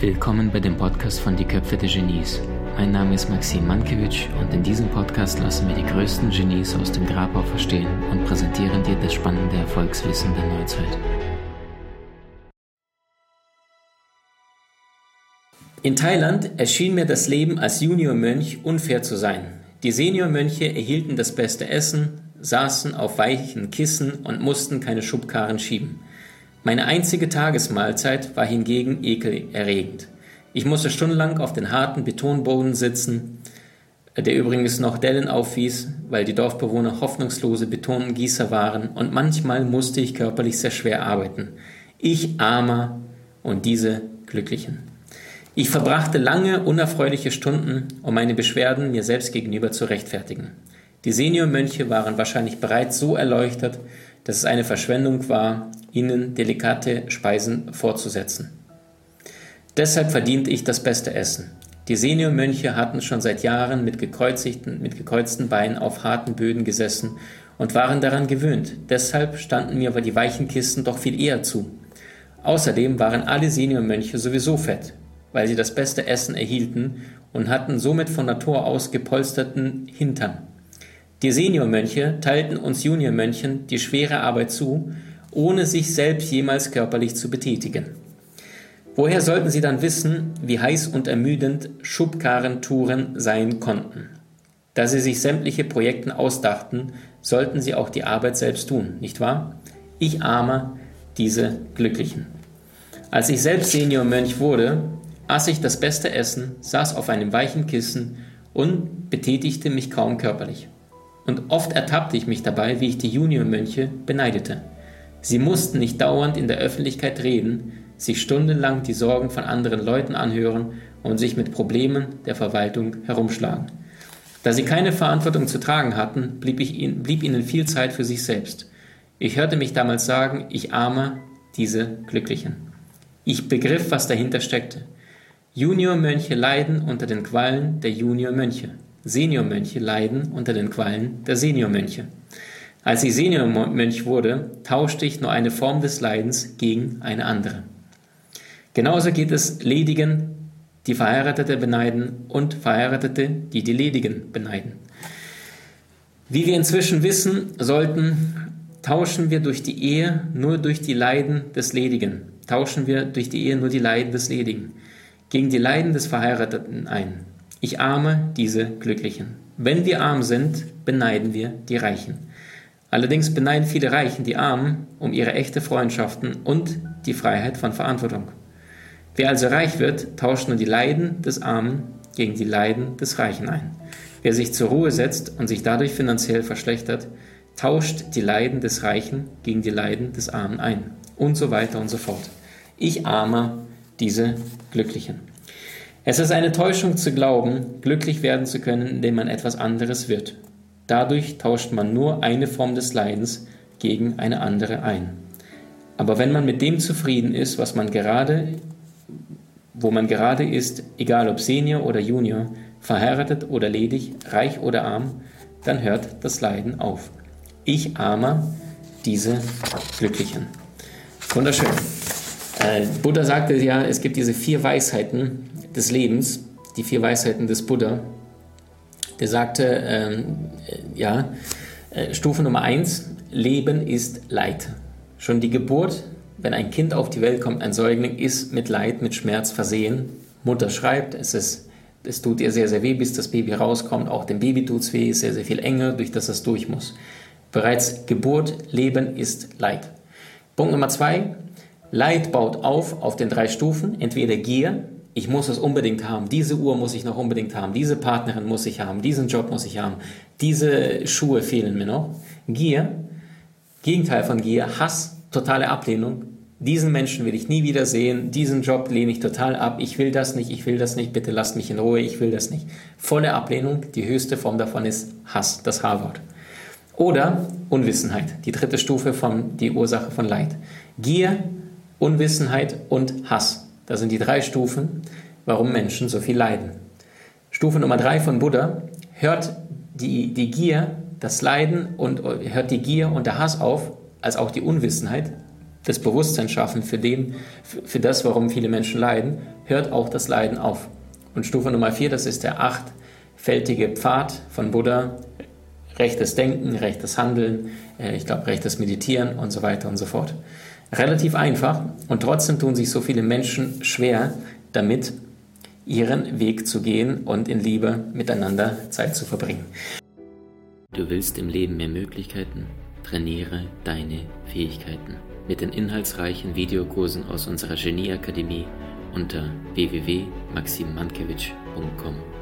Willkommen bei dem Podcast von Die Köpfe der Genies. Mein Name ist Maxim Mankewitsch und in diesem Podcast lassen wir die größten Genies aus dem Grabau verstehen und präsentieren dir das spannende Erfolgswissen der Neuzeit. In Thailand erschien mir das Leben als Juniormönch unfair zu sein. Die Seniormönche erhielten das beste Essen, saßen auf weichen Kissen und mussten keine Schubkarren schieben. Meine einzige Tagesmahlzeit war hingegen ekelerregend. Ich musste stundenlang auf den harten Betonboden sitzen, der übrigens noch Dellen aufwies, weil die Dorfbewohner hoffnungslose Betongießer waren, und manchmal musste ich körperlich sehr schwer arbeiten. Ich armer und diese Glücklichen. Ich verbrachte lange, unerfreuliche Stunden, um meine Beschwerden mir selbst gegenüber zu rechtfertigen. Die Seniormönche waren wahrscheinlich bereits so erleuchtet, dass es eine Verschwendung war, ihnen delikate Speisen vorzusetzen. Deshalb verdiente ich das beste Essen. Die Seniormönche hatten schon seit Jahren mit, gekreuzigten, mit gekreuzten Beinen auf harten Böden gesessen und waren daran gewöhnt. Deshalb standen mir aber die weichen Kisten doch viel eher zu. Außerdem waren alle Seniormönche sowieso fett weil sie das beste Essen erhielten und hatten somit von Natur aus gepolsterten Hintern. Die Seniormönche teilten uns Juniormönchen die schwere Arbeit zu, ohne sich selbst jemals körperlich zu betätigen. Woher sollten sie dann wissen, wie heiß und ermüdend Schubkarrentouren sein konnten? Da sie sich sämtliche Projekten ausdachten, sollten sie auch die Arbeit selbst tun, nicht wahr? Ich arme diese Glücklichen. Als ich selbst Seniormönch wurde, aß ich das beste Essen, saß auf einem weichen Kissen und betätigte mich kaum körperlich. Und oft ertappte ich mich dabei, wie ich die Juniormönche beneidete. Sie mussten nicht dauernd in der Öffentlichkeit reden, sich stundenlang die Sorgen von anderen Leuten anhören und sich mit Problemen der Verwaltung herumschlagen. Da sie keine Verantwortung zu tragen hatten, blieb, ihnen, blieb ihnen viel Zeit für sich selbst. Ich hörte mich damals sagen, ich arme diese Glücklichen. Ich begriff, was dahinter steckte. Juniormönche leiden unter den Qualen der Juniormönche. Seniormönche leiden unter den Qualen der Seniormönche. Als ich Seniormönch wurde, tauschte ich nur eine Form des Leidens gegen eine andere. Genauso geht es Ledigen, die Verheiratete beneiden und Verheiratete, die die Ledigen beneiden. Wie wir inzwischen wissen sollten, tauschen wir durch die Ehe nur durch die Leiden des Ledigen. Tauschen wir durch die Ehe nur die Leiden des Ledigen gegen die Leiden des Verheirateten ein. Ich arme diese Glücklichen. Wenn wir arm sind, beneiden wir die Reichen. Allerdings beneiden viele Reichen die Armen um ihre echte Freundschaften und die Freiheit von Verantwortung. Wer also reich wird, tauscht nur die Leiden des Armen gegen die Leiden des Reichen ein. Wer sich zur Ruhe setzt und sich dadurch finanziell verschlechtert, tauscht die Leiden des Reichen gegen die Leiden des Armen ein. Und so weiter und so fort. Ich arme diese Glücklichen. Es ist eine Täuschung zu glauben, glücklich werden zu können, indem man etwas anderes wird. Dadurch tauscht man nur eine Form des Leidens gegen eine andere ein. Aber wenn man mit dem zufrieden ist, was man gerade, wo man gerade ist, egal ob Senior oder Junior, verheiratet oder ledig, reich oder arm, dann hört das Leiden auf. Ich armer diese Glücklichen. Wunderschön. Äh, Buddha sagte ja, es gibt diese vier Weisheiten des Lebens, die vier Weisheiten des Buddha. Der sagte, ähm, äh, ja, äh, Stufe Nummer eins, Leben ist Leid. Schon die Geburt, wenn ein Kind auf die Welt kommt, ein Säugling, ist mit Leid, mit Schmerz versehen. Mutter schreibt, es ist es tut ihr sehr, sehr weh, bis das Baby rauskommt. Auch dem Baby tut es weh, ist sehr, sehr viel enger, durch das es durch muss. Bereits Geburt, Leben ist Leid. Punkt Nummer zwei, Leid baut auf auf den drei Stufen, entweder Gier, ich muss es unbedingt haben, diese Uhr muss ich noch unbedingt haben, diese Partnerin muss ich haben, diesen Job muss ich haben, diese Schuhe fehlen mir noch. Gier, Gegenteil von Gier, Hass, totale Ablehnung. Diesen Menschen will ich nie wieder sehen, diesen Job lehne ich total ab, ich will das nicht, ich will das nicht, bitte lasst mich in Ruhe, ich will das nicht. Volle Ablehnung, die höchste Form davon ist Hass, das H-Wort. Oder Unwissenheit, die dritte Stufe von die Ursache von Leid. Gier, Unwissenheit und Hass. Das sind die drei Stufen, warum Menschen so viel leiden. Stufe Nummer drei von Buddha hört die, die Gier, das Leiden und hört die Gier und der Hass auf, als auch die Unwissenheit, das Bewusstsein schaffen für, den, für das, warum viele Menschen leiden, hört auch das Leiden auf. Und Stufe Nummer vier, das ist der achtfältige Pfad von Buddha, rechtes Denken, rechtes Handeln, äh, ich glaube rechtes Meditieren und so weiter und so fort. Relativ einfach und trotzdem tun sich so viele Menschen schwer damit, ihren Weg zu gehen und in Liebe miteinander Zeit zu verbringen. Du willst im Leben mehr Möglichkeiten? Trainiere deine Fähigkeiten mit den inhaltsreichen Videokursen aus unserer Genieakademie unter www.maximmankiewicz.com.